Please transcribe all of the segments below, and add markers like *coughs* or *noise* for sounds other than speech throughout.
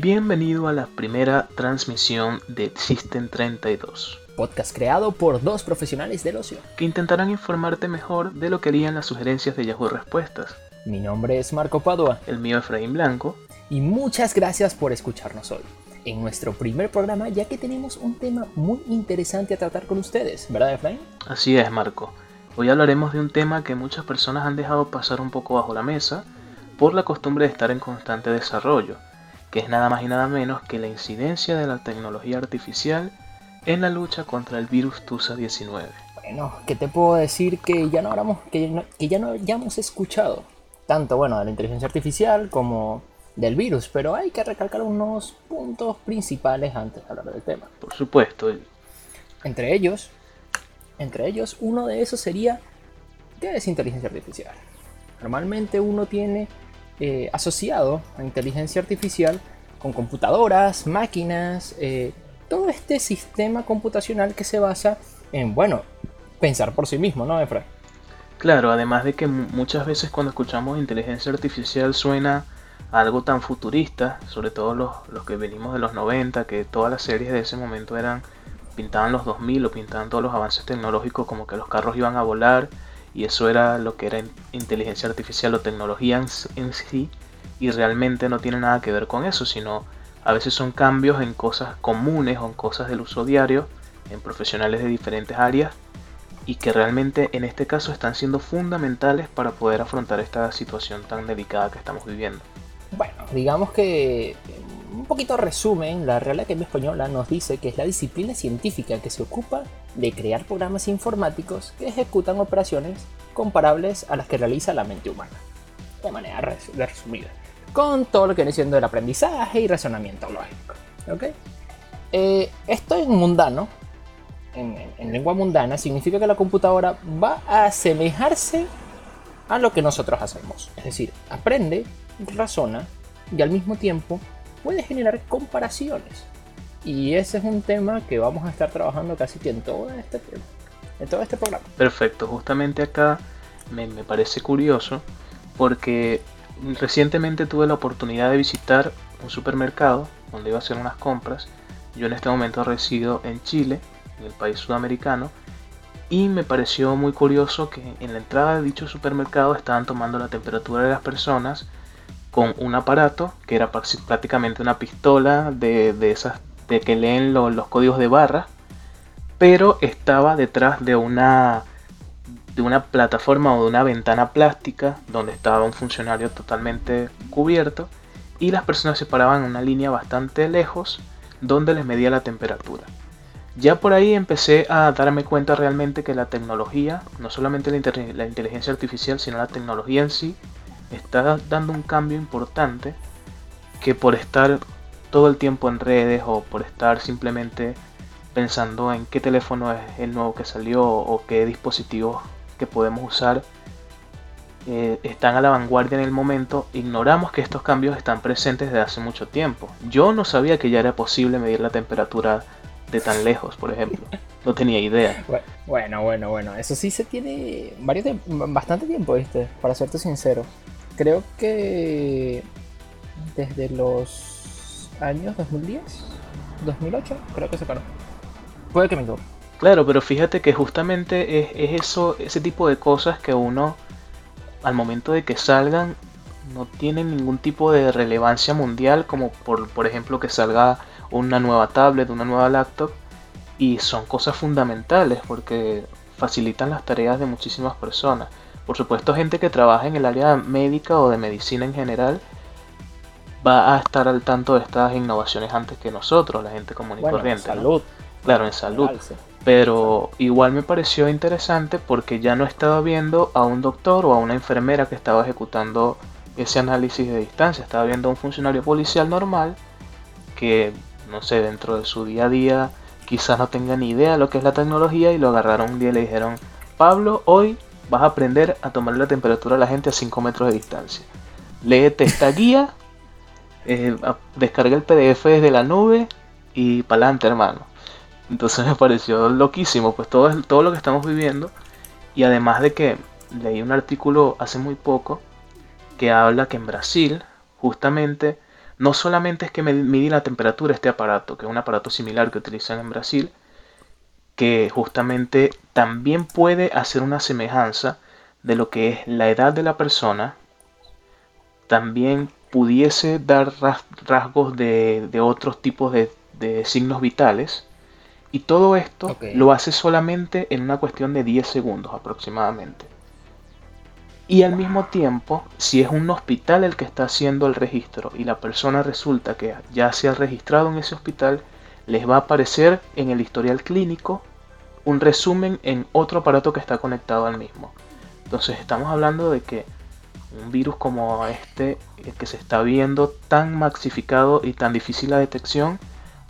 Bienvenido a la primera transmisión de System 32, podcast creado por dos profesionales del ocio. que intentarán informarte mejor de lo que harían las sugerencias de Yahoo Respuestas. Mi nombre es Marco Padua El mío Efraín Blanco. y muchas gracias por escucharnos hoy. En nuestro primer programa, ya que tenemos un tema muy interesante a tratar con ustedes, ¿verdad, Efraín? Así es, Marco. Hoy hablaremos de un tema que muchas personas han dejado pasar un poco bajo la mesa por la costumbre de estar en constante desarrollo, que es nada más y nada menos que la incidencia de la tecnología artificial en la lucha contra el virus TUSA-19. Bueno, ¿qué te puedo decir que ya no hablamos, que, no- que ya no hayamos escuchado? Tanto, bueno, de la inteligencia artificial como del virus, pero hay que recalcar unos puntos principales antes de hablar del tema. Por supuesto, Entre ellos, entre ellos, uno de esos sería ¿qué es inteligencia artificial? Normalmente uno tiene eh, asociado a inteligencia artificial con computadoras, máquinas, eh, todo este sistema computacional que se basa en, bueno, pensar por sí mismo, ¿no, Efra? Claro, además de que mu- muchas veces cuando escuchamos inteligencia artificial suena algo tan futurista, sobre todo los, los que venimos de los 90, que todas las series de ese momento eran pintaban los 2000 o pintaban todos los avances tecnológicos como que los carros iban a volar y eso era lo que era in- inteligencia artificial o tecnología en, en sí y realmente no tiene nada que ver con eso, sino a veces son cambios en cosas comunes o en cosas del uso diario, en profesionales de diferentes áreas y que realmente en este caso están siendo fundamentales para poder afrontar esta situación tan delicada que estamos viviendo. Bueno, digamos que un poquito resumen, la Real Academia Española nos dice que es la disciplina científica que se ocupa de crear programas informáticos que ejecutan operaciones comparables a las que realiza la mente humana, de manera res- resumida, con todo lo que viene siendo el aprendizaje y razonamiento lógico. ¿ok? Eh, esto en mundano, en- en lengua mundana, significa que la computadora va a asemejarse a lo que nosotros hacemos. Es decir, aprende, razona y al mismo tiempo puede generar comparaciones. Y ese es un tema que vamos a estar trabajando casi que en todo este, en todo este programa. Perfecto, justamente acá me, me parece curioso porque recientemente tuve la oportunidad de visitar un supermercado donde iba a hacer unas compras. Yo en este momento resido en Chile, en el país sudamericano, y me pareció muy curioso que en la entrada de dicho supermercado estaban tomando la temperatura de las personas con un aparato que era prácticamente una pistola de, de esas de que leen lo- los códigos de barra, pero estaba detrás de una de una plataforma o de una ventana plástica donde estaba un funcionario totalmente cubierto y las personas se paraban en una línea bastante lejos donde les medía la temperatura. Ya por ahí empecé a darme cuenta realmente que la tecnología, no solamente la inteligencia artificial, sino la tecnología en sí, está dando un cambio importante que por estar todo el tiempo en redes o por estar simplemente pensando en qué teléfono es el nuevo que salió o qué dispositivos que podemos usar eh, están a la vanguardia en el momento, ignoramos que estos cambios están presentes desde hace mucho tiempo. Yo no sabía que ya era posible medir la temperatura de tan lejos, por ejemplo. No tenía idea. *laughs* Bue- Bueno, bueno, bueno. Eso sí se tiene varios bastante tiempo, ¿viste? Para serte sincero. Creo que desde los años 2010, 2008, creo que se paró. Puede que me equivoque. Claro, pero fíjate que justamente es, es eso, ese tipo de cosas que uno, al momento de que salgan, no tienen ningún tipo de relevancia mundial, como por, por ejemplo que salga una nueva tablet, una nueva laptop, y son cosas fundamentales porque facilitan las tareas de muchísimas personas. Por supuesto, gente que trabaja en el área médica o de medicina en general va a estar al tanto de estas innovaciones antes que nosotros, la gente común y Bueno, corriente. ¿no? salud. Claro, en salud. Pero igual me pareció interesante porque ya no estaba viendo a un doctor o a una enfermera que estaba ejecutando ese análisis de distancia, estaba viendo a un funcionario policial normal que, no sé, dentro de su día a día quizás no tenga ni idea de lo que es la tecnología y lo agarraron un día y le dijeron, Pablo, hoy vas a aprender a tomar la temperatura a la gente a 5 metros de distancia. Léete esta guía, eh, descarga el PDF desde la nube y pa'lante, hermano. Entonces *laughs* me pareció loquísimo, pues todo, todo lo que estamos viviendo. Y además de que leí un artículo hace muy poco que habla que en Brasil justamente no solamente es que mide la temperatura este aparato, que es un aparato similar que utilizan en Brasil, que justamente también puede hacer una semejanza de lo que es la edad de la persona, también pudiese dar rasgos de, otros tipos de, signos vitales, y todo esto lo hace solamente en una cuestión de 10 segundos aproximadamente. Y al mismo tiempo, si es un hospital el que está haciendo el registro y la persona resulta que ya se ha registrado en ese hospital, les va a aparecer en el historial clínico un resumen en otro aparato que está conectado al mismo. Entonces estamos hablando de que un virus como este, que se está viendo tan maxificado y tan difícil la detección,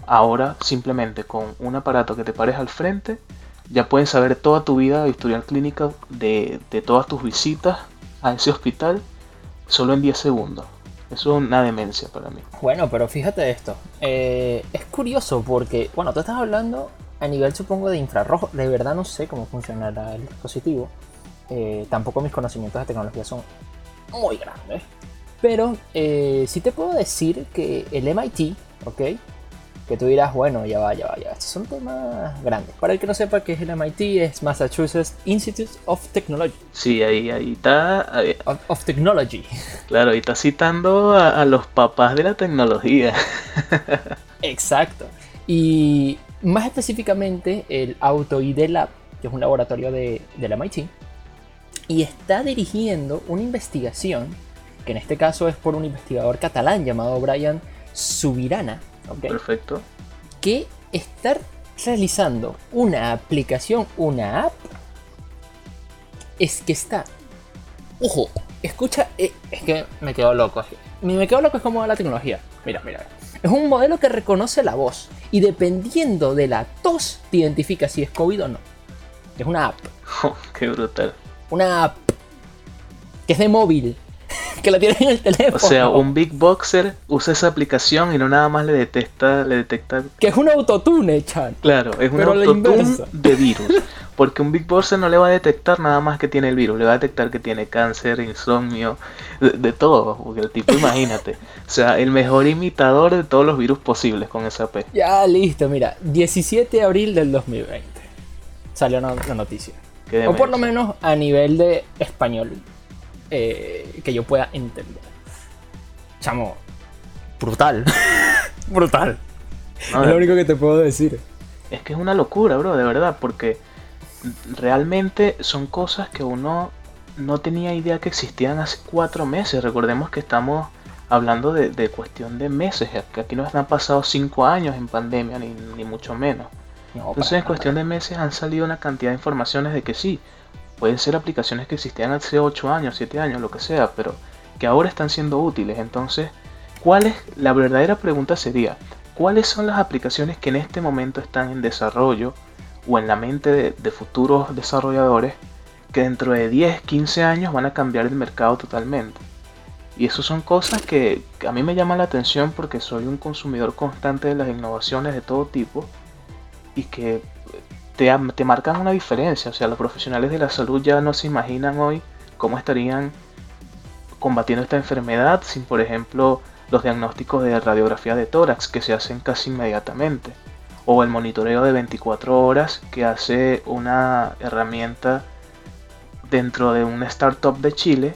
ahora simplemente con un aparato que te pares al frente, ya pueden saber toda tu vida, historial clínico de, de todas tus visitas a ese hospital solo en 10 segundos. Es una demencia para mí. Bueno, pero fíjate esto. Eh, es curioso porque, bueno, tú estás hablando a nivel, supongo, de infrarrojo. De verdad no sé cómo funcionará el dispositivo. Eh, tampoco mis conocimientos de tecnología son muy grandes. Pero eh, sí te puedo decir que el MIT, ¿ok? Que tú dirás, bueno, ya va, ya va, ya va. Estos son temas grandes. Para el que no sepa qué es el MIT, es Massachusetts Institute of Technology. Sí, ahí, ahí está. Of, Technology. Claro, ahí está citando a, los papás de la tecnología. *laughs* Exacto. Y más específicamente, el Auto ID Lab, que es un laboratorio de, del MIT, y está dirigiendo una investigación, que en este caso es por un investigador catalán llamado Brian Subirana Perfecto. Que estar realizando una aplicación, una app, es que está. Ojo, escucha, eh, es que me quedo loco. Me quedo loco es como la tecnología. Mira, mira. Es un modelo que reconoce la voz y dependiendo de la tos te identifica si es COVID o no. Es una app. Oh, *laughs* qué brutal. Una app que es de móvil que la tiene en el teléfono. O sea, un Big Boxer usa esa aplicación y no nada más le detecta, le detecta. Que es un autotune, Chan. Claro, es un autotune de virus. Porque un Big Boxer no le va a detectar nada más que tiene el virus, le va a detectar que tiene cáncer, insomnio, de, todo. Porque el tipo, imagínate. O sea, el mejor imitador de todos los virus posibles con esa P. Ya, listo, mira. 17 de abril del 2020 salió la noticia. O por lo menos a nivel de español. Eh, que yo pueda entender. Chamo, brutal. *laughs* brutal. es lo único que te puedo decir. Es que es una locura, bro, de verdad, porque realmente son cosas que uno no tenía idea que existían hace cuatro meses. Recordemos que estamos hablando de, cuestión de meses, que aquí no han pasado cinco años en pandemia, ni, mucho menos. Entonces, en cuestión de meses han salido una cantidad de informaciones de que sí, Pueden ser aplicaciones que existían hace 8 años, 7 años, lo que sea, pero que ahora están siendo útiles. Entonces, ¿cuál es la verdadera pregunta sería, ¿cuáles son las aplicaciones que en este momento están en desarrollo o en la mente de, futuros desarrolladores que dentro de 10, 15 años van a cambiar el mercado totalmente? Y eso son cosas que, que a mí me llaman la atención porque soy un consumidor constante de las innovaciones de todo tipo y que te, marcan una diferencia. O sea, los profesionales de la salud ya no se imaginan hoy cómo estarían combatiendo esta enfermedad sin, por ejemplo, los diagnósticos de radiografía de tórax que se hacen casi inmediatamente. O el monitoreo de 24 horas que hace una herramienta dentro de una startup de Chile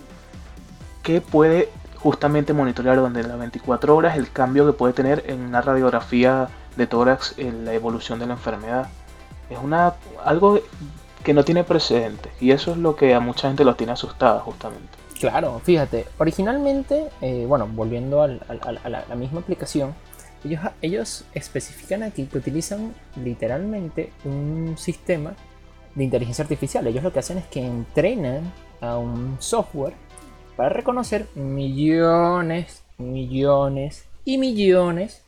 que puede justamente monitorear donde las 24 horas el cambio que puede tener en una radiografía de tórax en la evolución de la enfermedad. Es una algo que no tiene precedentes y eso es lo que a mucha gente los tiene asustada justamente. Claro, fíjate, originalmente, eh, bueno, volviendo a, la, misma aplicación, ellos, ellos especifican aquí que utilizan literalmente un sistema de inteligencia artificial. Ellos lo que hacen es que entrenan a un software para reconocer millones, millones y millones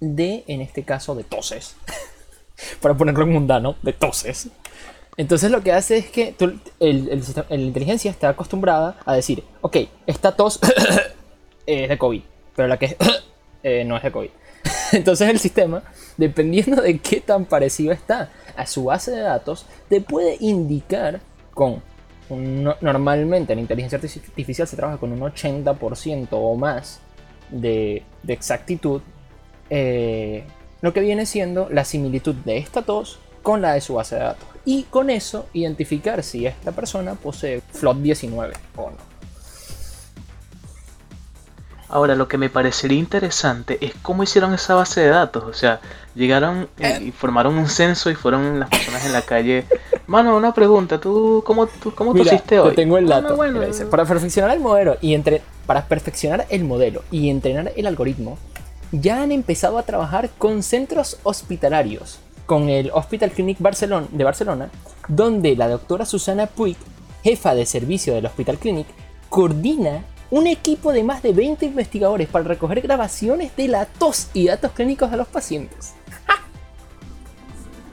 de, en este caso, de toses. *laughs* *laughs* para ponerlo en mundano, de toses. Entonces lo que hace es que el, la inteligencia está acostumbrada a decir, ok, esta tos *coughs* es de COVID, pero la que *coughs* eh, no es de COVID. *laughs* Entonces el sistema, dependiendo de qué tan parecido está a su base de datos, te puede indicar con... normalmente la inteligencia artificial se trabaja con un 80% o más de, exactitud eh, lo que viene siendo la similitud de esta tos con la de su base de datos. Y con eso identificar si esta persona posee FLOT 19 o no. Ahora, lo que me parecería interesante es cómo hicieron esa base de datos. O sea, llegaron eh, y formaron un censo y fueron las personas en la calle. Mano, una pregunta, ¿tú cómo, tú, cómo pusiste hoy? tengo el dato. para perfeccionar el modelo y entre, para perfeccionar el modelo y entrenar el algoritmo, ya han empezado a trabajar con centros hospitalarios, con el Hospital Clinic Barcelona, de Barcelona, donde la doctora Susana Puig, jefa de servicio del Hospital Clinic, coordina un equipo de más de 20 investigadores para recoger grabaciones de la tos y datos clínicos de los pacientes.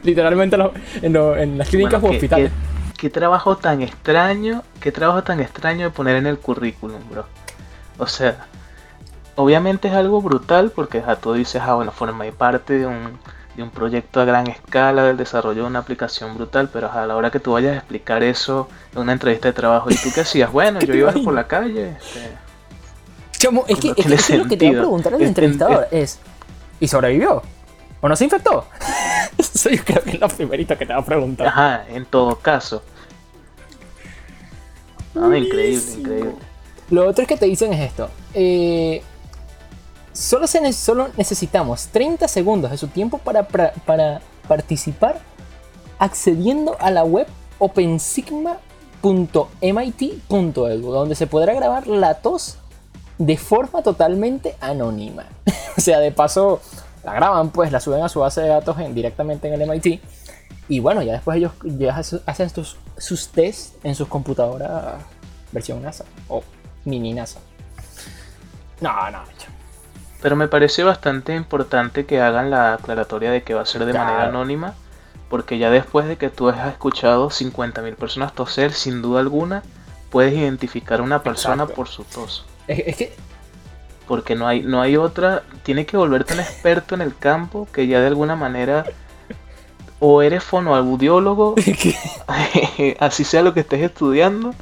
Literalmente en, las clínicas o hospitales. Qué, trabajo tan extraño, qué trabajo tan extraño de poner en el currículum, bro. O sea, obviamente es algo brutal porque a tú dices, ah, bueno, formé parte de un, de un proyecto a gran escala del desarrollo de una aplicación brutal, pero a la hora que tú vayas a explicar eso en una entrevista de trabajo, ¿y tú qué hacías? Bueno, yo *laughs* iba por la calle. Este, Chamo, es que, es que, lo que te voy a preguntar al entrevistador es, ¿y sobrevivió? ¿O no se infectó? *laughs* Eso yo creo que es lo primerito que te va a preguntar. Ajá, en todo caso. Ah, increíble, increíble. Lo otro es que te dicen es esto. Eh, Solo, se solo necesitamos 30 segundos de su tiempo para, para, participar accediendo a la web opensigma.mit.edu, donde se podrá grabar la tos de forma totalmente anónima. *laughs* o sea, de paso, la graban, pues la suben a su base de datos directamente en el MIT. Y bueno, ya después ellos ya hacen sus, sus tests en sus computadoras versión NASA o mini NASA. No, no, pero me parece bastante importante que hagan la aclaratoria de que va a ser de manera anónima, porque ya después de que tú has escuchado 50.000 personas toser, sin duda alguna, puedes identificar a una persona por su tos. Es, que... Porque no hay, no hay otra, tiene que volverte un experto en el campo que ya de alguna manera o eres fonoaudiólogo, *laughs* *laughs* así sea lo que estés estudiando,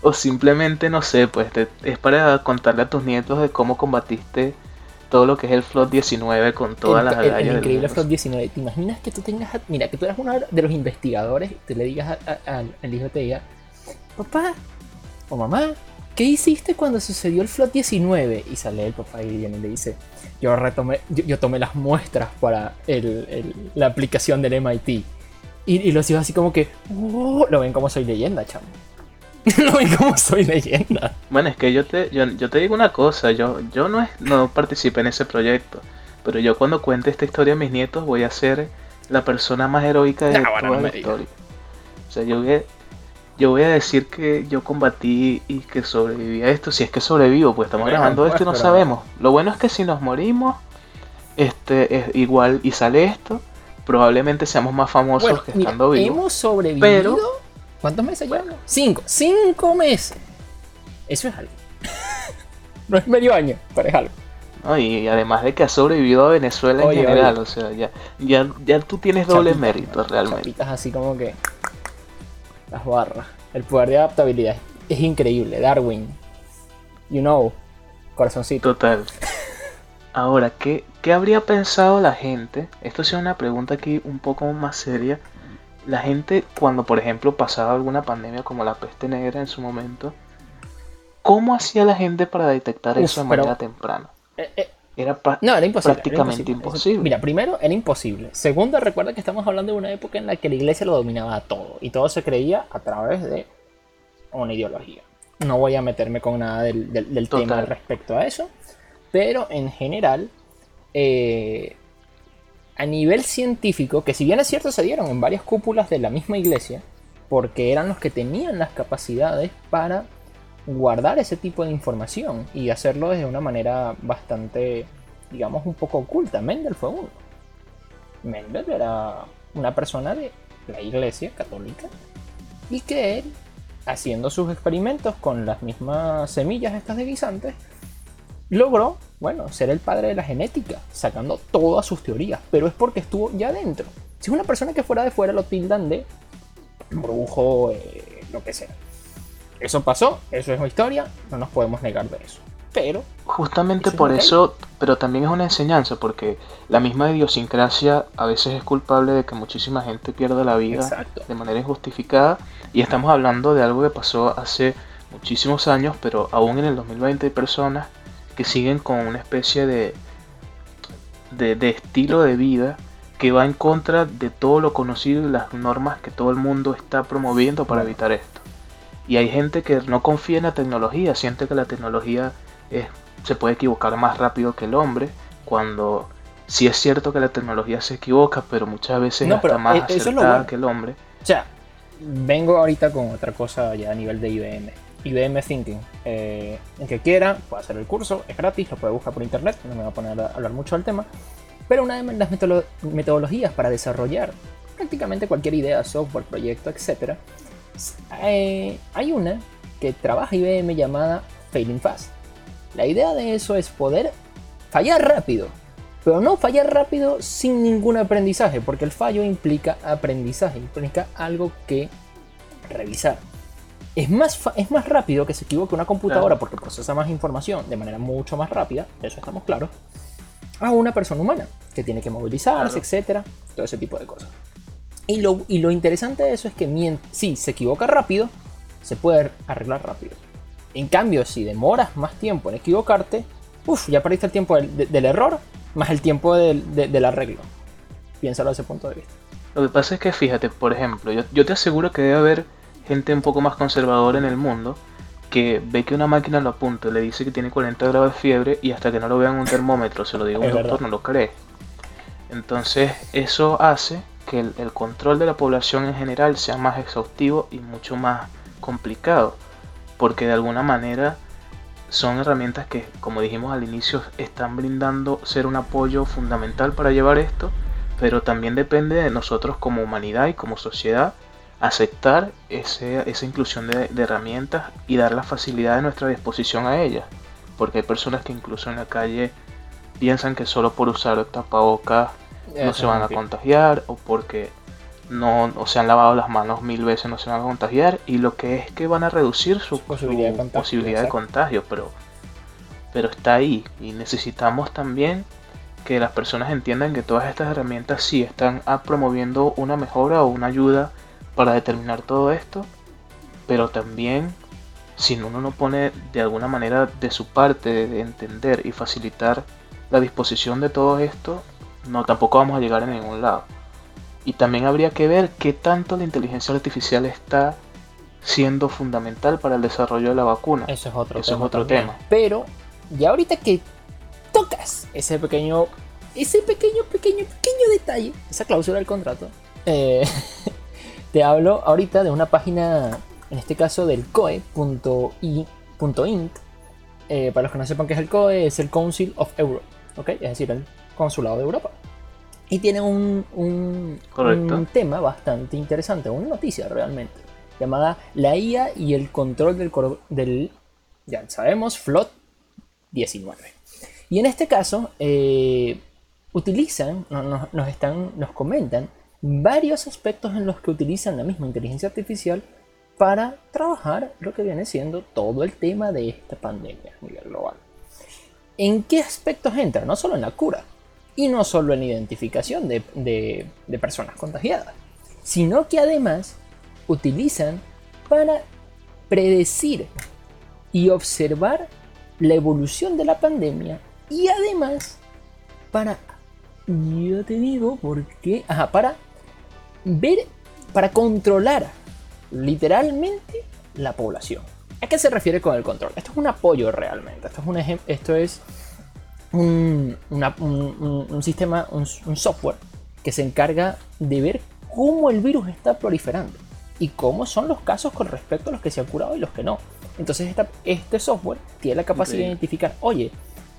o simplemente, no sé, pues es para contarle a tus nietos de cómo combatiste todo lo que es el Flot 19 con todas las el, el, increíble Flot 19. ¿Te imaginas que tú tengas, mira, que tú eras uno de los investigadores, te le digas al hijo, te diga, papá o mamá, ¿qué hiciste cuando sucedió el Flot 19? Y sale el papá y viene y le dice, yo retomé, yo, tomé las muestras para la aplicación del MIT. Y, y los hijos así como que, oh", lo ven como soy leyenda, chamo. *laughs* no ven cómo soy leyenda. Bueno, es que yo te, yo, te digo una cosa, yo, yo no, no participé en ese proyecto, pero yo cuando cuente esta historia a mis nietos voy a ser la persona más heroica de toda la historia. O sea, yo voy, a, yo voy a decir que yo combatí y que sobreviví a esto, si es que sobrevivo, pues estamos grabando esto y no sabemos. Lo bueno es que si nos morimos, este es igual y sale esto, probablemente seamos más famosos que estando vivos. Hemos sobrevivido ¿Cuántos meses llevamos? Cinco. Cinco meses. Eso es algo. *laughs* no es medio año, pero es algo. y además de que ha sobrevivido a Venezuela en general, o sea, ya, ya, ya tú tienes doble mérito realmente. Chapitas así como que las barras. El poder de adaptabilidad es increíble. Darwin, you know, corazoncito. Total. Ahora, ¿qué, ¿qué habría pensado la gente? Esto es una pregunta aquí un poco más seria la gente cuando por ejemplo pasaba alguna pandemia como la peste negra en su momento, ¿cómo hacía la gente para detectar eso de manera temprana? Eh, eh, era, no, era imposible, prácticamente imposible. Mira, primero era imposible. Segundo, recuerda que estamos hablando de una época en la que la iglesia lo dominaba todo y todo se creía a través de una ideología. No voy a meterme con nada del, tema respecto a eso, pero en general eh, a nivel científico, que si bien es cierto se dieron en varias cúpulas de la misma iglesia, porque eran los que tenían las capacidades para guardar ese tipo de información y hacerlo de una manera bastante, digamos, un poco oculta. Mendel fue uno. Mendel era una persona de la iglesia católica y que él, haciendo sus experimentos con las mismas semillas estas de guisantes, logró, bueno, ser el padre de la genética, sacando todas sus teorías, pero es porque estuvo ya dentro. Si es una persona que fuera de fuera lo tildan de brujo, eh, lo que sea. Eso pasó, eso es una historia, no nos podemos negar de eso. pero... Justamente por eso, pero también es una enseñanza, porque la misma idiosincrasia a veces es culpable de que muchísima gente pierda la vida de manera injustificada. Y estamos hablando de algo que pasó hace muchísimos años, pero aún en el 2020 hay personas que siguen con una especie de, de, estilo de vida que va en contra de todo lo conocido y las normas que todo el mundo está promoviendo para evitar esto. Y hay gente que no confía en la tecnología, siente que la tecnología es, se puede equivocar más rápido que el hombre, cuando sí es cierto que la tecnología se equivoca, pero muchas veces está más e-, acertada que el hombre. O sea, vengo ahorita con otra cosa ya a nivel de IBM. IBM Thinking. Eh, el que quiera puede hacer el curso, es gratis, lo puede buscar por internet, no me voy a poner a hablar mucho del tema. Pero una de las metodologías para desarrollar prácticamente cualquier idea, software, proyecto, etc. Eh, hay una que trabaja IBM llamada Failing Fast. La idea de eso es poder fallar rápido, pero no fallar rápido sin ningún aprendizaje, porque el fallo implica aprendizaje, implica algo que revisar. Es más, es más rápido que se equivoque una computadora porque procesa más información de manera mucho más rápida, eso estamos claros, a una persona humana que tiene que movilizarse, etcétera, todo ese tipo de cosas. Y lo, y lo interesante de eso es que si se equivoca rápido, se puede arreglar rápido. En cambio, si demoras más tiempo en equivocarte, uff, ya perdiste el tiempo del, error más el tiempo del, arreglo. Piénsalo desde ese punto de vista. Lo que pasa es que fíjate, por ejemplo, yo, te aseguro que debe haber gente un poco más conservadora en el mundo que ve que una máquina lo apunta, le dice que tiene 40 grados de fiebre y hasta que no lo vean un termómetro, se lo diga un doctor, no lo cree. Entonces eso hace que el, control de la población en general sea más exhaustivo y mucho más complicado, porque de alguna manera son herramientas que, como dijimos al inicio, están brindando ser un apoyo fundamental para llevar esto, pero también depende de nosotros como humanidad y como sociedad aceptar esa inclusión de, de, herramientas y dar la facilidad de nuestra disposición a ellas, porque hay personas que incluso en la calle piensan que solo por usar tapabocas no se van a contagiar o porque no, se han lavado las manos mil veces no se van a contagiar y lo que es que van a reducir su, posibilidad, de, contagio, pero, pero está ahí. Y necesitamos también que las personas entiendan que todas estas herramientas sí están promoviendo una mejora o una ayuda para determinar todo esto, pero también si uno no pone de alguna manera de su parte de entender y facilitar la disposición de todo esto, no tampoco vamos a llegar a ningún lado. Y también habría que ver qué tanto la inteligencia artificial está siendo fundamental para el desarrollo de la vacuna. Eso es otro, Eso tema, es otro tema. Pero ya ahorita que tocas ese pequeño, ese pequeño, pequeño, pequeño detalle, esa cláusula del contrato, eh, *laughs* te hablo ahorita de una página, en este caso del COE.int. Eh, para los que no sepan qué es el COE, es el Council of Europe, ¿ok? Es decir, el Consulado de Europa. Y tiene un, un, tema bastante interesante, una noticia realmente, llamada La IA y el control del, del ya sabemos, FLOT 19. Y en este caso, eh, utilizan, nos, están, nos comentan varios aspectos en los que utilizan la misma inteligencia artificial para trabajar lo que viene siendo todo el tema de esta pandemia a nivel global. ¿En qué aspectos entra? No solo en la cura, y no solo en identificación de, personas contagiadas, sino que además utilizan para predecir y observar la evolución de la pandemia y además para, yo te digo, porque, ajá, para ver, para controlar literalmente la población. ¿A qué se refiere con el control? Esto es un apoyo realmente. Esto es un ejemplo. Esto es un, sistema, un, software que se encarga de ver cómo el virus está proliferando y cómo son los casos con respecto a los que se han curado y los que no. Entonces este software tiene la capacidad de identificar, oye,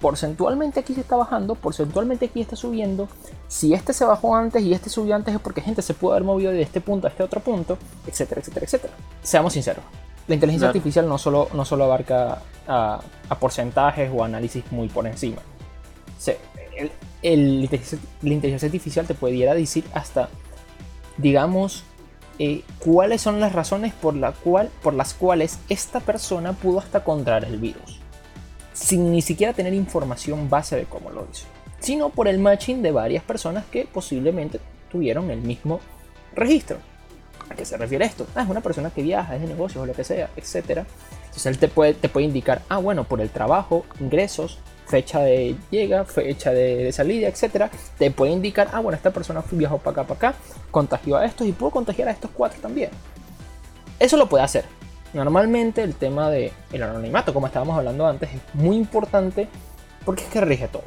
porcentualmente aquí se está bajando, porcentualmente aquí está subiendo. Si este se bajó antes y este subió antes es porque gente se puede haber movido de este punto a este otro punto, etcétera, etcétera, etcétera. Seamos sinceros, la inteligencia artificial no solo, no solo abarca a porcentajes o análisis muy por encima el, la inteligencia artificial te pudiera decir hasta, digamos, eh, cuáles son las razones por, la cual, por las cuales esta persona pudo hasta contraer el virus. Sin ni siquiera tener información base de cómo lo hizo, sino por el matching de varias personas que posiblemente tuvieron el mismo registro. ¿A qué se refiere esto? Ah, es una persona que viaja, es de negocios o lo que sea, etc. Entonces él te puede, te puede indicar, ah, bueno, por el trabajo, ingresos, fecha de llega, fecha de, salida, etc. Te puede indicar, ah, bueno, esta persona viajó para acá, para acá, contagió a estos y pudo contagiar a estos cuatro también. Eso lo puede hacer. Normalmente el tema del el anonimato, como estábamos hablando antes, es muy importante porque es que rige todo.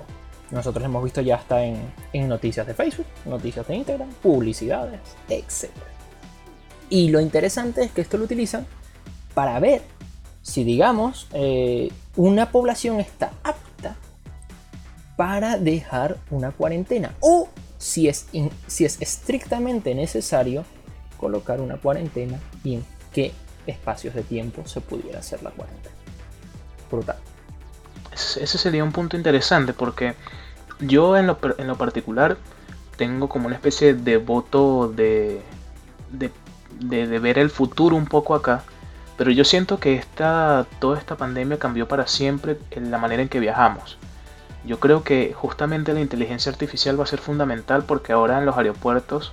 Nosotros hemos visto ya hasta en, en noticias de Facebook, noticias de Instagram, publicidades, etc. Y lo interesante es que esto lo utilizan para ver si, digamos, eh, una población está apta para dejar una cuarentena o si es, si es estrictamente necesario colocar una cuarentena y en qué espacios de tiempo se pudiera hacer la cuarentena. Brutal. Ese sería un punto interesante porque yo en lo, en lo particular tengo como una especie de voto de, de, de, ver el futuro un poco acá. Pero yo siento que esta, toda esta pandemia cambió para siempre en la manera en que viajamos. Yo creo que justamente la inteligencia artificial va a ser fundamental porque ahora en los aeropuertos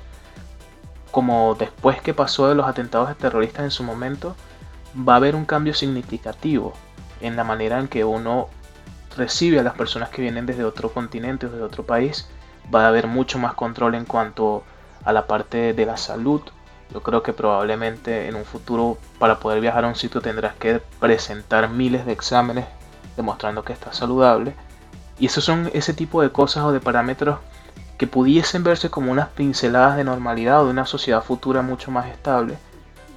como después que pasó de los atentados terroristas en su momento, va a haber un cambio significativo en la manera en que uno recibe a las personas que vienen desde otro continente o desde otro país. Va a haber mucho más control en cuanto a la parte de la salud. Yo creo que probablemente en un futuro para poder viajar a un sitio tendrás que presentar miles de exámenes demostrando que estás saludable. Y esos son ese tipo de cosas o de parámetros que pudiesen verse como unas pinceladas de normalidad o de una sociedad futura mucho más estable,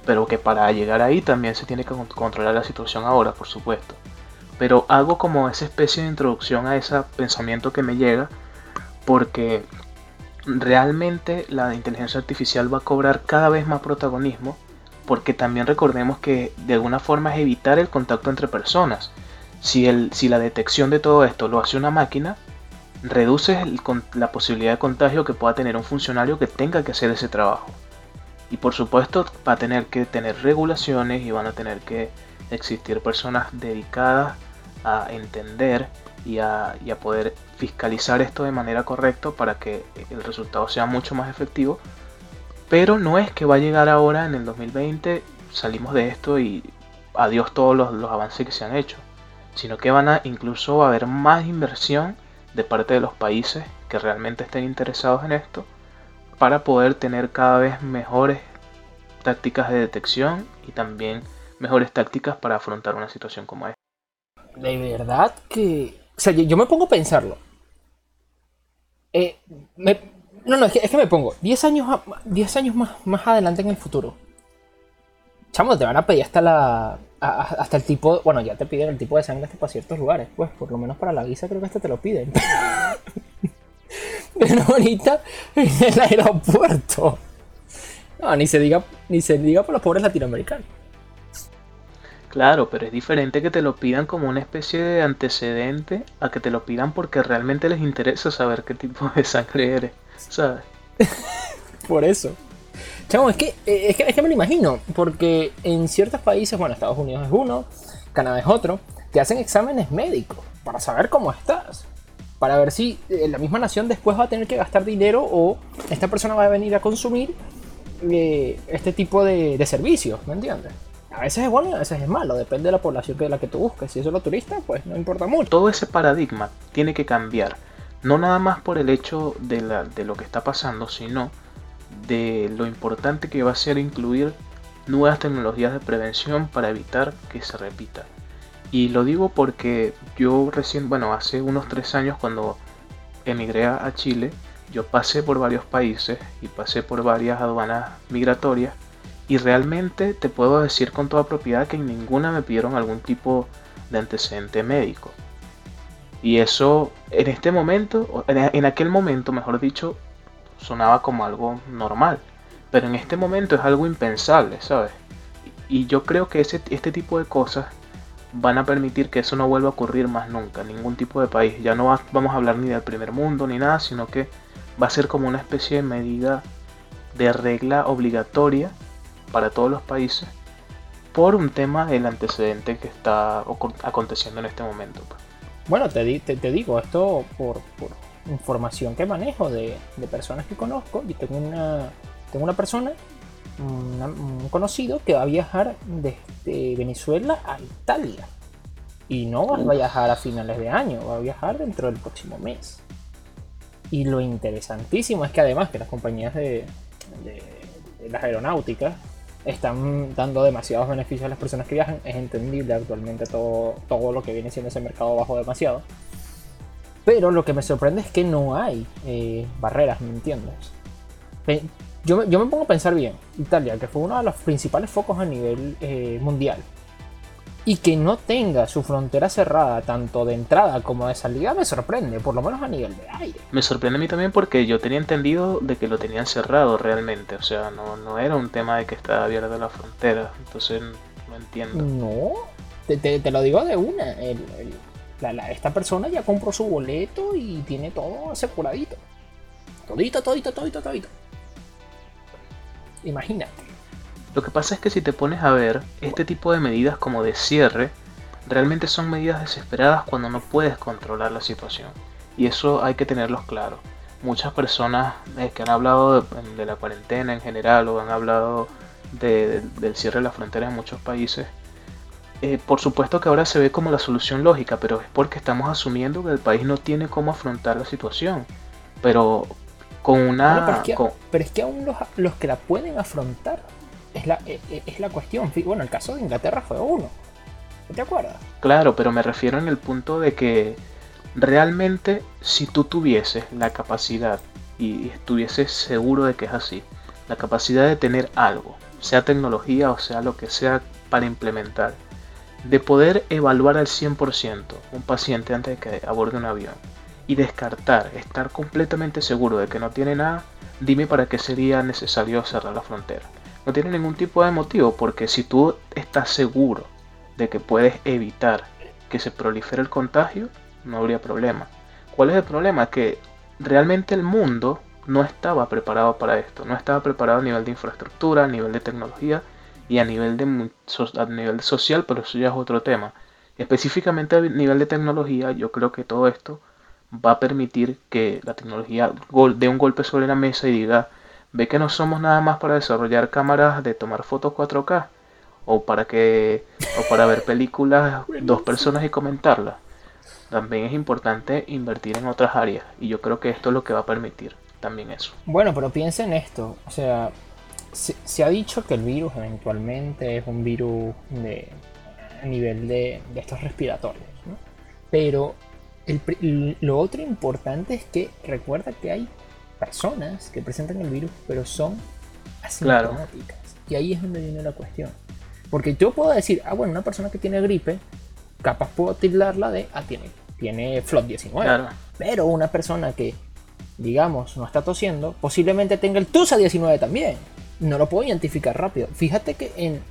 pero que para llegar ahí también se tiene que controlar la situación ahora, por supuesto. Pero hago como esa especie de introducción a ese pensamiento que me llega, porque realmente la inteligencia artificial va a cobrar cada vez más protagonismo, porque también recordemos que de alguna forma es evitar el contacto entre personas. Si, el, si la detección de todo esto lo hace una máquina, reduces la posibilidad de contagio que pueda tener un funcionario que tenga que hacer ese trabajo. Y por supuesto va a tener que tener regulaciones y van a tener que existir personas dedicadas a entender y a, a poder fiscalizar esto de manera correcta para que el resultado sea mucho más efectivo. Pero no es que va a llegar ahora en el 2020, salimos de esto y adiós todos los, los avances que se han hecho, sino que van a incluso haber más inversión de parte de los países que realmente estén interesados en esto para poder tener cada vez mejores tácticas de detección y también mejores tácticas para afrontar una situación como esta. De verdad que... O sea, yo me pongo a pensarlo. Eh, no, no, es que, me pongo 10 años, 10 años más, más adelante en el futuro. Chamo, te van a pedir hasta la, hasta el tipo, bueno, ya te piden el tipo de sangre hasta para ciertos lugares, pues por lo menos para la visa creo que hasta te lo piden. *laughs* Pero ahorita en el aeropuerto. No, ni se diga, ni se diga por los pobres latinoamericanos. Claro, pero es diferente que te lo pidan como una especie de antecedente a que te lo pidan porque realmente les interesa saber qué tipo de sangre eres, ¿sabes? *laughs* por eso. Chamo, es que, eh, es que, es que me lo imagino, porque en ciertos países, bueno, Estados Unidos es uno, Canadá es otro, te hacen exámenes médicos para saber cómo estás. Para ver si eh, la misma nación después va a tener que gastar dinero o esta persona va a venir a consumir eh, este tipo de, servicios, ¿me entiendes? A veces es bueno y a veces es malo, depende de la población de la que tú busques. Si es solo turista, pues no importa mucho. Todo ese paradigma tiene que cambiar, no nada más por el hecho de, la, de lo que está pasando, sino de lo importante que va a ser incluir nuevas tecnologías de prevención para evitar que se repita. Y lo digo porque yo recién, bueno, hace unos tres años cuando emigré a Chile, yo pasé por varios países y pasé por varias aduanas migratorias y realmente te puedo decir con toda propiedad que en ninguna me pidieron algún tipo de antecedente médico. Y eso en este momento, en aquel momento, mejor dicho, sonaba como algo normal. Pero en este momento es algo impensable, ¿sabes? Y yo creo que ese, este tipo de cosas van a permitir que eso no vuelva a ocurrir más nunca en ningún tipo de país. Ya no vamos a hablar ni del primer mundo ni nada, sino que va a ser como una especie de medida de regla obligatoria para todos los países por un tema del antecedente que está aconteciendo en este momento. Pues. Bueno, te digo, esto por, por, información que manejo de, de, personas que conozco. Yo tengo una, tengo una persona, un conocido, que va a viajar desde Venezuela a Italia. Y no va a viajar a finales de año, va a viajar dentro del próximo mes. Y lo interesantísimo es que además que las compañías de, de, de las aeronáuticas están dando demasiados beneficios a las personas que viajan. Es entendible actualmente todo, todo lo que viene siendo ese mercado bajo demasiado. Pero lo que me sorprende es que no hay eh, barreras, ¿me entiendes? Yo, yo, me pongo a pensar bien, Italia, que fue uno de los principales focos a nivel eh, mundial, y que no tenga su frontera cerrada tanto de entrada como de salida me sorprende, por lo menos a nivel de aire. Me sorprende a mí también porque yo tenía entendido de que lo tenían cerrado realmente, o sea, no, no era un tema de que estaba abierta la frontera, entonces no entiendo. No, te, te, te lo digo de una, el, el, esta persona ya compró su boleto y tiene todo aseguradito. Todito, todito, todito, todito. Imagínate. Lo que pasa es que si te pones a ver, este tipo de medidas como de cierre realmente son medidas desesperadas cuando no puedes controlar la situación. Y eso hay que tenerlos claro. Muchas personas eh, que han hablado de, la cuarentena en general o han hablado de, de, del cierre de las fronteras en muchos países, eh, por supuesto que ahora se ve como la solución lógica, pero es porque estamos asumiendo que el país no tiene cómo afrontar la situación. Pero con una... Pero, es que, con... pero, es que, aún los, los que la pueden afrontar es la, es la cuestión. Bueno, el caso de Inglaterra fue uno. ¿Te acuerdas? Claro, pero me refiero en el punto de que realmente si tú tuvieses la capacidad y estuvieses seguro de que es así, la capacidad de tener algo, sea tecnología o sea lo que sea para implementar, de poder evaluar al 100% un paciente antes de que aborde un avión y descartar, estar completamente seguro de que no tiene nada, dime para qué sería necesario cerrar la frontera no tiene ningún tipo de motivo, porque si tú estás seguro de que puedes evitar que se prolifere el contagio, no habría problema. ¿Cuál es el problema? Que realmente el mundo no estaba preparado para esto, no estaba preparado a nivel de infraestructura, a nivel de tecnología y a nivel de, a nivel social, pero eso ya es otro tema. Específicamente a nivel de tecnología, yo creo que todo esto va a permitir que la tecnología dé un golpe sobre la mesa y diga, ve que no somos nada más para desarrollar cámaras de tomar fotos 4K o para que o para ver películas dos personas y comentarlas. También es importante invertir en otras áreas y yo creo que esto es lo que va a permitir también eso. Bueno, pero piensa en esto, o sea, se, se ha dicho que el virus eventualmente es un virus de a nivel de, de estos respiratorios, ¿no? pero el, lo otro importante es que recuerda que hay personas que presentan el virus, pero son asintomáticas. Claro. Y ahí es donde viene la cuestión. Porque yo puedo decir, ah, bueno, una persona que tiene gripe, capaz puedo tildarla de, ah, tiene, tiene flot 19. Claro. Pero una persona que, digamos, no está tosiendo, posiblemente tenga el TUSA 19 también. No lo puedo identificar rápido. Fíjate que en,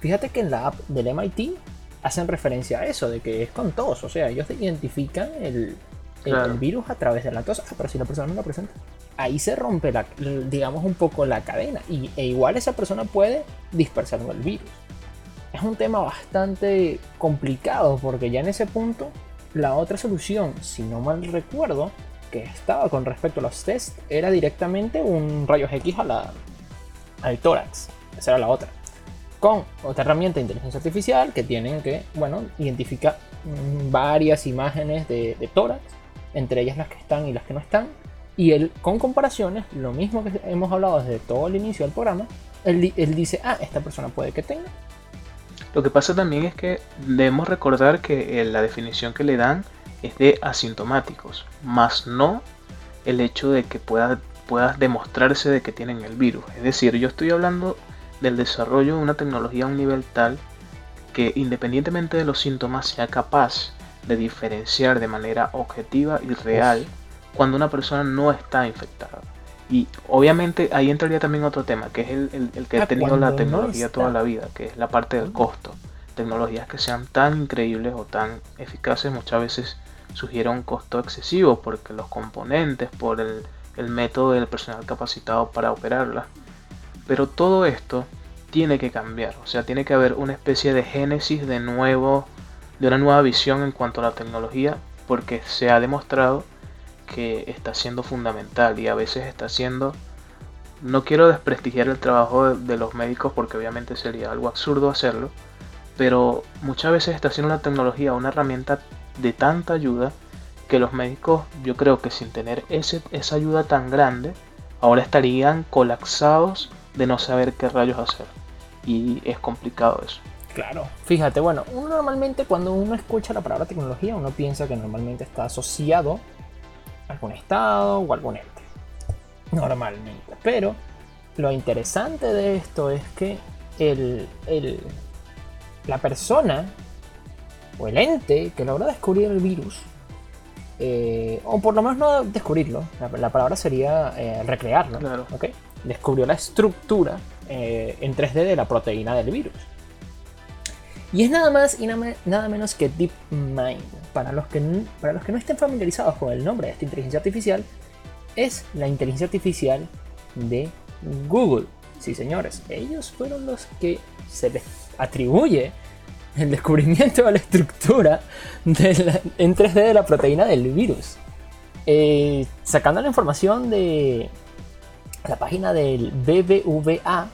fíjate que en la app del MIT hacen referencia a eso, de que es con tos. O sea, ellos identifican el, el, claro. el virus a través de la tos. Ah, pero si la persona no lo presenta ahí se rompe, la, digamos, un poco la cadena. Y, e igual esa persona puede dispersar el virus. Es un tema bastante complicado porque ya en ese punto la otra solución, si no mal recuerdo, que estaba con respecto a los test, era directamente un rayos X a la, al tórax. Esa era la otra. Con otra herramienta de inteligencia artificial que tienen que, bueno, identifica varias imágenes de, de tórax, entre ellas las que están y las que no están, y él, con comparaciones, lo mismo que hemos hablado desde todo el inicio del programa, él, él, dice, ah, esta persona puede que tenga. Lo que pasa también es que debemos recordar que la definición que le dan es de asintomáticos, más no el hecho de que pueda, pueda demostrarse de que tienen el virus. Es decir, yo estoy hablando del desarrollo de una tecnología a un nivel tal que independientemente de los síntomas sea capaz de diferenciar de manera objetiva y real cuando una persona no está infectada. Y obviamente ahí entraría también otro tema, que es el, el, el que ha tenido la tecnología no toda la vida, que es la parte del costo. Tecnologías que sean tan increíbles o tan eficaces muchas veces sugieren un costo excesivo porque los componentes, por el, el método del personal capacitado para operarlas. Pero todo esto tiene que cambiar, o sea, tiene que haber una especie de génesis de nuevo, de una nueva visión en cuanto a la tecnología porque se ha demostrado que está siendo fundamental y a veces está siendo no quiero desprestigiar el trabajo de, los médicos porque obviamente sería algo absurdo hacerlo, pero muchas veces está siendo la tecnología una herramienta de tanta ayuda que los médicos, yo creo que sin tener ese, esa ayuda tan grande, ahora estarían colapsados de no saber qué rayos hacer. Y es complicado eso. Claro. Fíjate, bueno, uno normalmente cuando uno escucha la palabra tecnología, uno piensa que normalmente está asociado a algún estado o algún ente. Normalmente. Pero lo interesante de esto es que el, la persona o el ente que logró descubrir el virus, eh, o por lo menos no descubrirlo, la, palabra sería eh, recrearlo, descubrió la estructura eh, en 3D de la proteína del virus. Y es nada más y nada menos que DeepMind. Para los, que, para los que no estén familiarizados con el nombre de esta inteligencia artificial, es la inteligencia artificial de Google. Sí, señores, ellos fueron los que se les atribuye el descubrimiento de la estructura en 3D de la proteína del virus. Eh, sacando la información de la página del BBVA,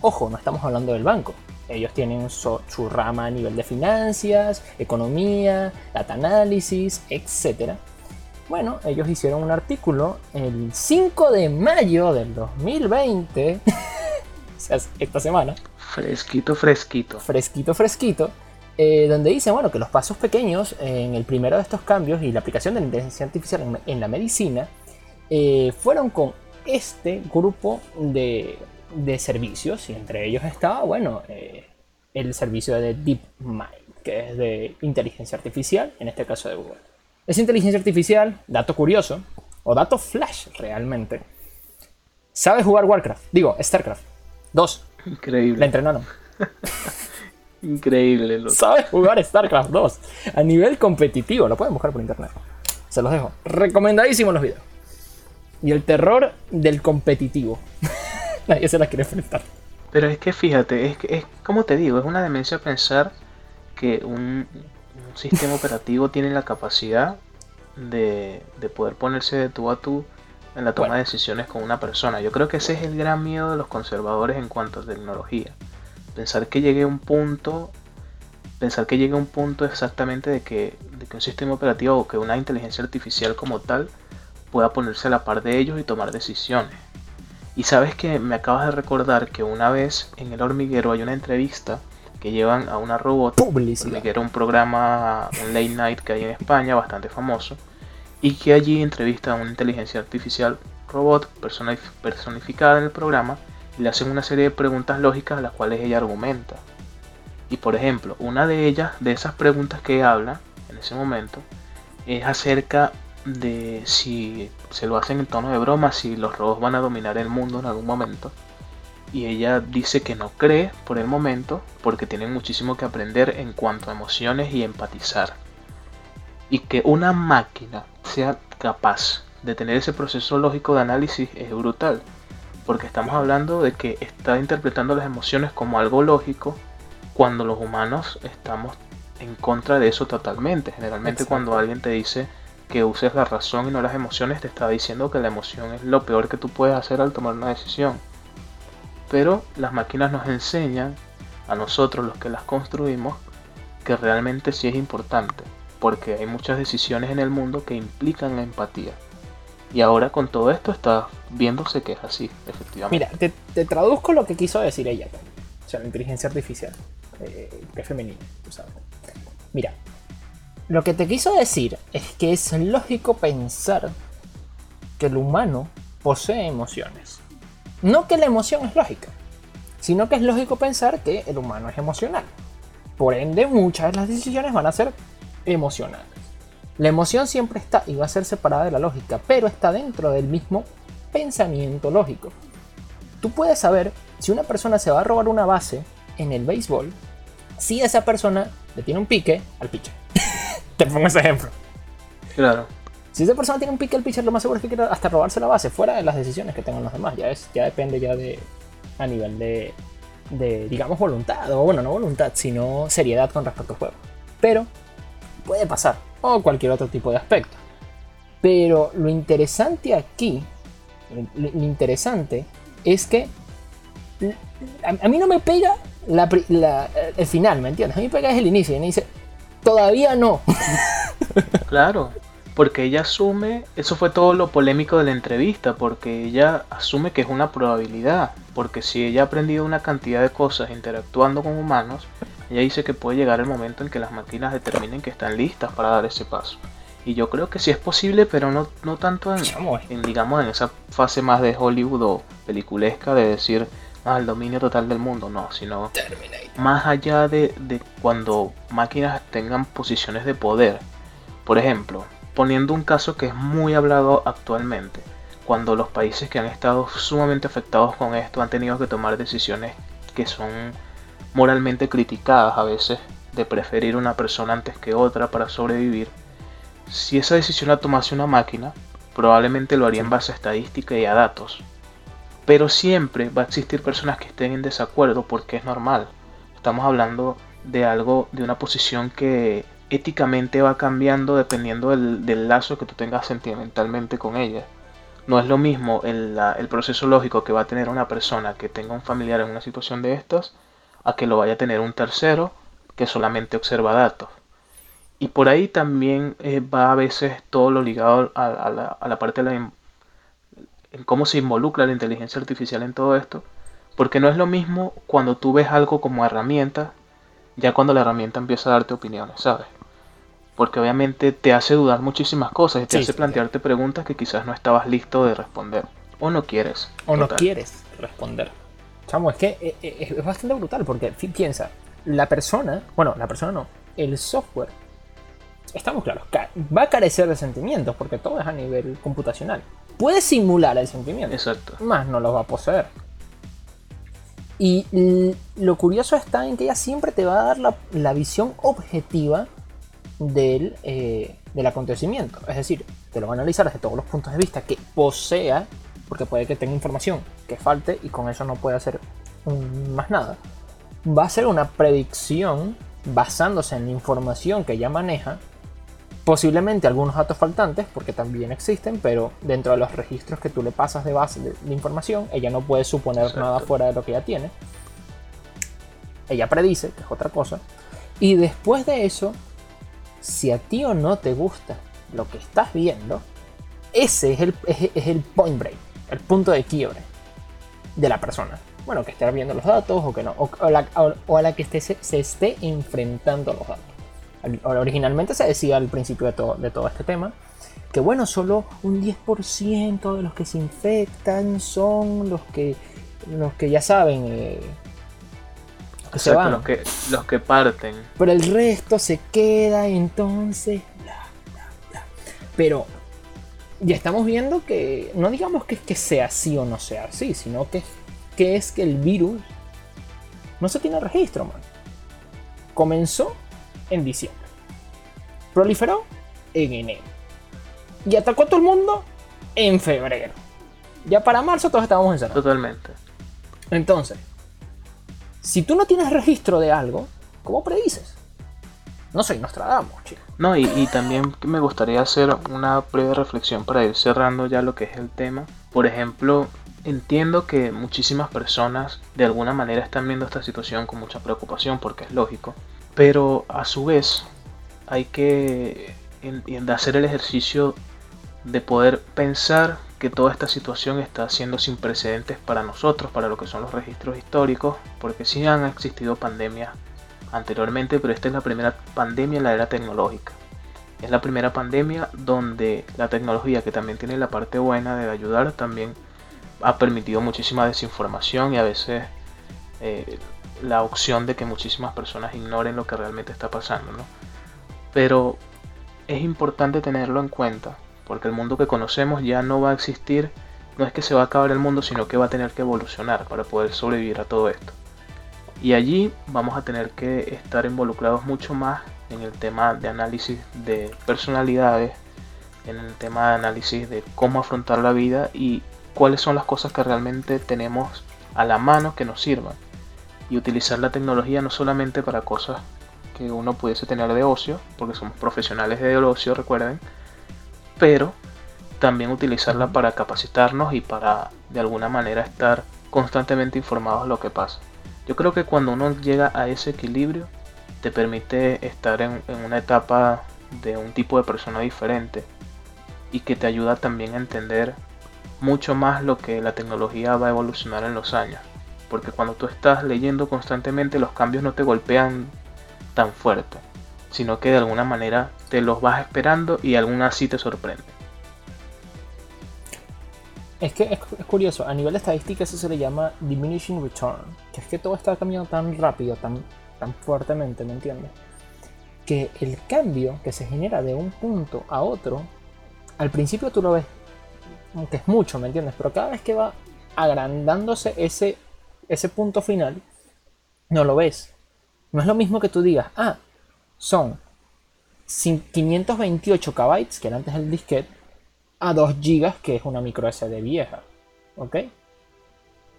ojo, no estamos hablando del banco. Ellos tienen su, su rama a nivel de finanzas, economía, data análisis, etc. Bueno, ellos hicieron un artículo el 5 de mayo del 2020, o *laughs* sea, esta semana. Fresquito, fresquito. Fresquito, fresquito. Eh, donde dicen bueno, que los pasos pequeños en el primero de estos cambios y la aplicación de la inteligencia artificial en, la medicina eh, fueron con este grupo de, servicios y entre ellos estaba, bueno, eh, el servicio de DeepMind, que es de inteligencia artificial, en este caso de Google. Es inteligencia artificial, dato curioso, o dato flash realmente. Sabe jugar Warcraft, digo, StarCraft. Dos. Increíble. La entrenaron. *laughs* Increíble. Loco. Sabe jugar StarCraft 2 a nivel competitivo. Lo pueden buscar por internet. Se los dejo. Recomendadísimos los videos. Y el terror del competitivo. *laughs* Nadie se la quiere enfrentar. Pero es que fíjate, es que es como te digo, es una demencia pensar que un, un sistema operativo tiene la capacidad de, poder ponerse de tú a tú en la toma de decisiones con una persona. Yo creo que ese es el gran miedo de los conservadores en cuanto a tecnología. Pensar que llegue a un punto, pensar que llegue a un punto exactamente de que, de que un sistema operativo o que una inteligencia artificial como tal pueda ponerse a la par de ellos y tomar decisiones. Y sabes que me acabas de recordar que una vez en el hormiguero hay una entrevista que llevan a una robot, era un programa, un late night que hay en España, bastante famoso, y que allí entrevista a una inteligencia artificial robot personificada en el programa y le hacen una serie de preguntas lógicas a las cuales ella argumenta. Y por ejemplo, una de ellas, de esas preguntas que habla en ese momento, es acerca de si se lo hacen en tono de broma, si los robots van a dominar el mundo en algún momento y ella dice que no cree por el momento porque tienen muchísimo que aprender en cuanto a emociones y empatizar. Y que una máquina sea capaz de tener ese proceso lógico de análisis es brutal. Porque estamos hablando de que está interpretando las emociones como algo lógico cuando los humanos estamos en contra de eso totalmente. Generalmente cuando alguien te dice que uses la razón y no las emociones, te está diciendo que la emoción es lo peor que tú puedes hacer al tomar una decisión. Pero las máquinas nos enseñan a nosotros los que las construimos que realmente sí es importante, porque hay muchas decisiones en el mundo que implican la empatía. Y ahora con todo esto está viéndose que es así, efectivamente. Mira, te, traduzco lo que quiso decir ella, o sea, la inteligencia artificial, eh, que es femenina, tú sabes. Mira, lo que te quiso decir es que es lógico pensar que el humano posee emociones. No que la emoción es lógica, sino que es lógico pensar que el humano es emocional. Por ende, muchas de las decisiones van a ser emocionales. La emoción siempre está y va a ser separada de la lógica, pero está dentro del mismo pensamiento lógico. Tú puedes saber si una persona se va a robar una base en el béisbol, si esa persona le tiene un pique al pitcher. *laughs* Te pongo ese ejemplo. Claro. Si esa persona tiene un pique al pitcher, lo más seguro es que quiera hasta robarse la base, fuera de las decisiones que tengan los demás. Ya, es, ya depende ya de a nivel de, de, digamos, voluntad, o bueno, no voluntad, sino seriedad con respecto al juego. Pero puede pasar. o cualquier otro tipo de aspecto. Pero lo interesante aquí, lo interesante es que a, mí no me pega el final, ¿me entiendes? A mí me pega es el inicio y me dice, todavía no. *laughs* Claro, porque ella asume, eso fue todo lo polémico de la entrevista, porque ella asume que es una probabilidad, porque si ella ha aprendido una cantidad de cosas interactuando con humanos, ella dice que puede llegar el momento en que las máquinas determinen que están listas para dar ese paso. Y yo creo que sí es posible, pero no, no tanto en, digamos, en esa fase más de Hollywood o peliculesca de decir, ah, el dominio total del mundo, no, sino más allá de, de cuando máquinas tengan posiciones de poder. Por ejemplo, poniendo un caso que es muy hablado actualmente, cuando los países que han estado sumamente afectados con esto han tenido que tomar decisiones que son moralmente criticadas a veces de preferir una persona antes que otra para sobrevivir, si esa decisión la tomase una máquina, probablemente lo haría en base a estadística y a datos. Pero siempre va a existir personas que estén en desacuerdo porque es normal. Estamos hablando de algo, de una posición que éticamente va cambiando dependiendo del, lazo que tú tengas sentimentalmente con ella. No es lo mismo el, el, proceso lógico que va a tener una persona que tenga un familiar en una situación de estas a que lo vaya a tener un tercero que solamente observa datos. Y por ahí también eh, va a veces todo lo ligado a, la, parte de la, en cómo se involucra la inteligencia artificial en todo esto. Porque no es lo mismo cuando tú ves algo como herramienta, ya cuando la herramienta empieza a darte opiniones, ¿sabes? Porque obviamente te hace dudar muchísimas cosas y te hace plantearte preguntas que quizás no estabas listo de responder. O no quieres. O no quieres responder. Chamo, es que eh, eh, es bastante brutal porque piensa, la persona, bueno, la persona no, el software estamos claros, va a carecer de sentimientos porque todo es a nivel computacional. Puede simular el sentimiento, Exacto. más no lo va a poseer. Y lo curioso está en que ella siempre te va a dar la, visión objetiva del, eh, del acontecimiento. Es decir, te lo va a analizar desde todos los puntos de vista que posea, porque puede que tenga información que falte y con eso no puede hacer más nada. Va a ser una predicción basándose en la información que ella maneja Posiblemente algunos datos faltantes, porque también existen, pero dentro de los registros que tú le pasas de base de, información, ella no puede suponer nada fuera de lo que ella tiene. Ella predice, que es otra cosa. Y después de eso, si a ti o no te gusta lo que estás viendo, ese es el, es, el point break, el punto de quiebre de la persona. Bueno, que esté viendo los datos o que no, o, a la que se esté enfrentando a los datos. Originalmente se decía al principio de todo, de todo este tema que bueno, solo un 10% de los que se infectan son los que, los que ya saben, eh, que se van. Los que, los que parten. Pero el resto se queda entonces... Pero ya estamos viendo que no digamos que, que sea así o no sea así, sino que, que es que el virus no se tiene registro, man. Comenzó en diciembre. Proliferó en enero. Y atacó a todo el mundo en febrero. Ya para marzo todos estábamos encerrados. Totalmente. Entonces, si tú no tienes registro de algo, ¿cómo predices? No soy Nostradamus, chicos. No, y, y, también me gustaría hacer una breve reflexión para ir cerrando ya lo que es el tema. Por ejemplo, entiendo que muchísimas personas de alguna manera están viendo esta situación con mucha preocupación porque es lógico. Pero a su vez hay que hacer el ejercicio de poder pensar que toda esta situación está siendo sin precedentes para nosotros, para lo que son los registros históricos, porque sí han existido pandemias anteriormente, pero esta es la primera pandemia en la era tecnológica. Es la primera pandemia donde la tecnología, que también tiene la parte buena de ayudar, también ha permitido muchísima desinformación y a veces eh, la opción de que muchísimas personas ignoren lo que realmente está pasando, ¿no? Pero es importante tenerlo en cuenta, porque el mundo que conocemos ya no va a existir, no es que se va a acabar el mundo, sino que va a tener que evolucionar para poder sobrevivir a todo esto. Y allí vamos a tener que estar involucrados mucho más en el tema de análisis de personalidades, en el tema de análisis de cómo afrontar la vida y cuáles son las cosas que realmente tenemos a la mano que nos sirvan y utilizar la tecnología no solamente para cosas que uno pudiese tener de ocio, porque somos profesionales de ocio, recuerden, pero también utilizarla para capacitarnos y para de alguna manera estar constantemente informados de lo que pasa. Yo creo que cuando uno llega a ese equilibrio, te permite estar en, una etapa de un tipo de persona diferente y que te ayuda también a entender mucho más lo que la tecnología va a evolucionar en los años. Porque cuando tú estás leyendo constantemente los cambios no te golpean tan fuerte, sino que de alguna manera te los vas esperando y aún así te sorprende. Es que es, curioso, a nivel estadística eso se le llama diminishing return, que es que todo está cambiando tan rápido, tan, tan fuertemente, ¿me entiendes? Que el cambio que se genera de un punto a otro, al principio tú lo ves, aunque es mucho, ¿me entiendes? Pero cada vez que va agrandándose ese, ese punto final, no lo ves. No es lo mismo que tú digas, ah, son 528 KB, que era antes el disquete, a 2 GB, que es una micro SD vieja. ¿Ok?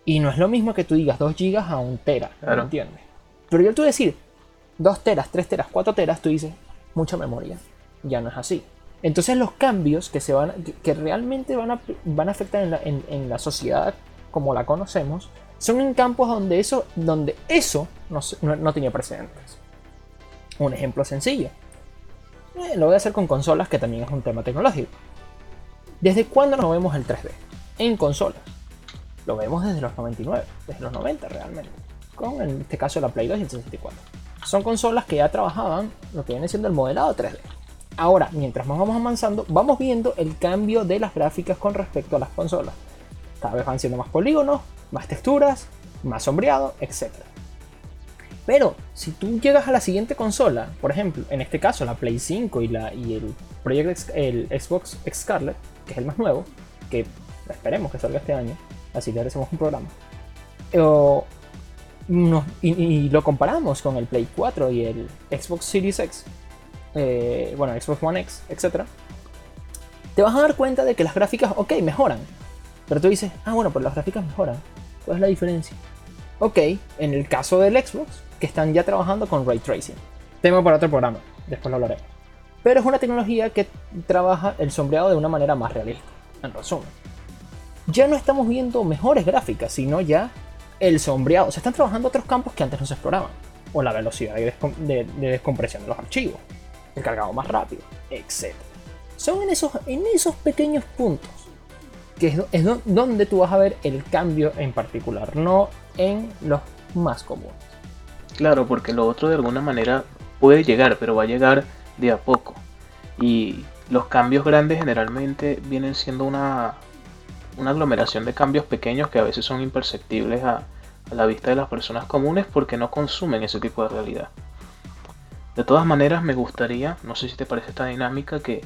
Y no es lo mismo que tú digas 2 GB a 1 tera. ¿Me entiendes? Pero yo tú decir 2 teras, 3 teras, 4 teras, tú dices mucha memoria. Ya no es así. Entonces los cambios que, se van, que realmente van a, van a afectar en la, en, la sociedad como la conocemos son en campos donde eso, donde eso no, no, tenía precedentes. Un ejemplo sencillo. Eh, lo voy a hacer con consolas, que también es un tema tecnológico. ¿Desde cuándo no vemos el 3D? En consolas. Lo vemos desde los 99, desde los 90 realmente. Con en este caso la Play 2 y el 64. Son consolas que ya trabajaban lo que viene siendo el modelado 3D. Ahora, mientras más vamos avanzando, vamos viendo el cambio de las gráficas con respecto a las consolas. Cada vez van siendo más polígonos, más texturas, más sombreado, etc. Pero si tú llegas a la siguiente consola, por ejemplo, en este caso la Play 5 y, la, y el, Project, el Xbox Scarlet, que es el más nuevo, que esperemos que salga este año, así le hacemos un programa. y, lo comparamos con el Play 4 y el Xbox Series X, eh, bueno, Xbox One X, etc. Te vas a dar cuenta de que las gráficas, ok, mejoran. Pero tú dices, ah, bueno, pero las gráficas mejoran. ¿Cuál es la diferencia? Ok, en el caso del Xbox, que están ya trabajando con ray tracing. Tema para otro programa, después lo hablaré. Pero es una tecnología que trabaja el sombreado de una manera más realista, en resumen. Ya no estamos viendo mejores gráficas, sino ya el sombreado. Se están trabajando otros campos que antes no se exploraban. O la velocidad de, descompresión de los archivos, el cargado más rápido, etc. Son en esos, en esos pequeños puntos que es, donde tú vas a ver el cambio en particular, no en los más comunes. Claro, porque lo otro de alguna manera puede llegar, pero va a llegar de a poco. Y los cambios grandes generalmente vienen siendo una, una aglomeración de cambios pequeños que a veces son imperceptibles a, la vista de las personas comunes porque no consumen ese tipo de realidad. De todas maneras, me gustaría, no sé si te parece esta dinámica, que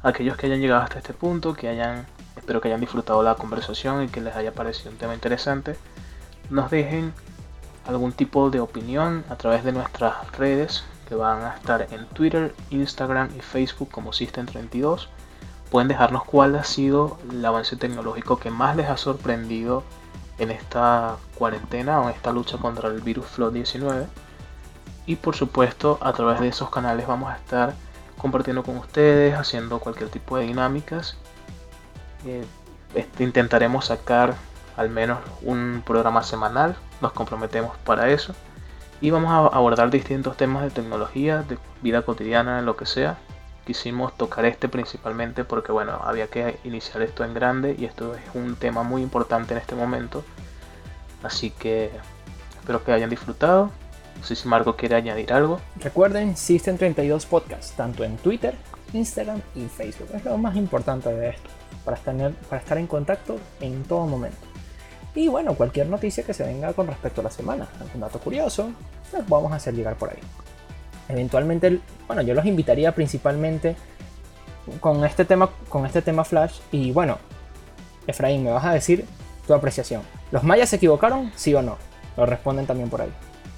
aquellos que hayan llegado hasta este punto, que hayan, espero que hayan disfrutado la conversación y que les haya parecido un tema interesante, nos dejen algún tipo de opinión a través de nuestras redes van a estar en Twitter, Instagram y Facebook como System32. Pueden dejarnos cuál ha sido el avance tecnológico que más les ha sorprendido en esta cuarentena o en esta lucha contra el virus Flow-19. Y por supuesto, a través de esos canales vamos a estar compartiendo con ustedes, haciendo cualquier tipo de dinámicas. Eh, este, intentaremos sacar al menos un programa semanal, nos comprometemos para eso y vamos a abordar distintos temas de tecnología, de vida cotidiana, lo que sea. Quisimos tocar este principalmente porque bueno, había que iniciar esto en grande y esto es un tema muy importante en este momento. Así que espero que hayan disfrutado. No sé si Marco quiere añadir algo. Recuerden, System 32 Podcast, tanto en Twitter, Instagram y Facebook. Es lo más importante de esto, para estar, para estar en contacto en todo momento. Y bueno, cualquier noticia que se venga con respecto a la semana, algún dato curioso, pues vamos a hacer llegar por ahí. Eventualmente, bueno, yo los invitaría principalmente con este tema, con este tema Flash. Y bueno, Efraín, me vas a decir tu apreciación. ¿Los mayas se equivocaron? ¿Sí o no? Lo responden también por ahí.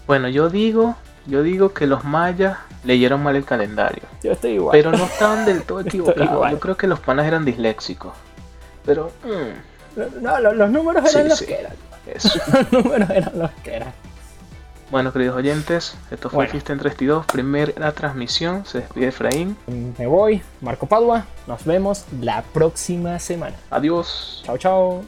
Bueno, yo digo, yo digo que los mayas leyeron mal el calendario. Yo estoy igual. Pero no estaban del todo *laughs* equivocados. Yo creo que los panas eran disléxicos. Pero. Mm, no, *laughs* los, números eran los que eran. Eso. los números eran los que eran. Bueno, queridos oyentes, esto fue Bueno. Existen 32, primera transmisión. Se despide Efraín. Me voy, Marco Padua. Nos vemos la próxima semana. Adiós. Chao, chao.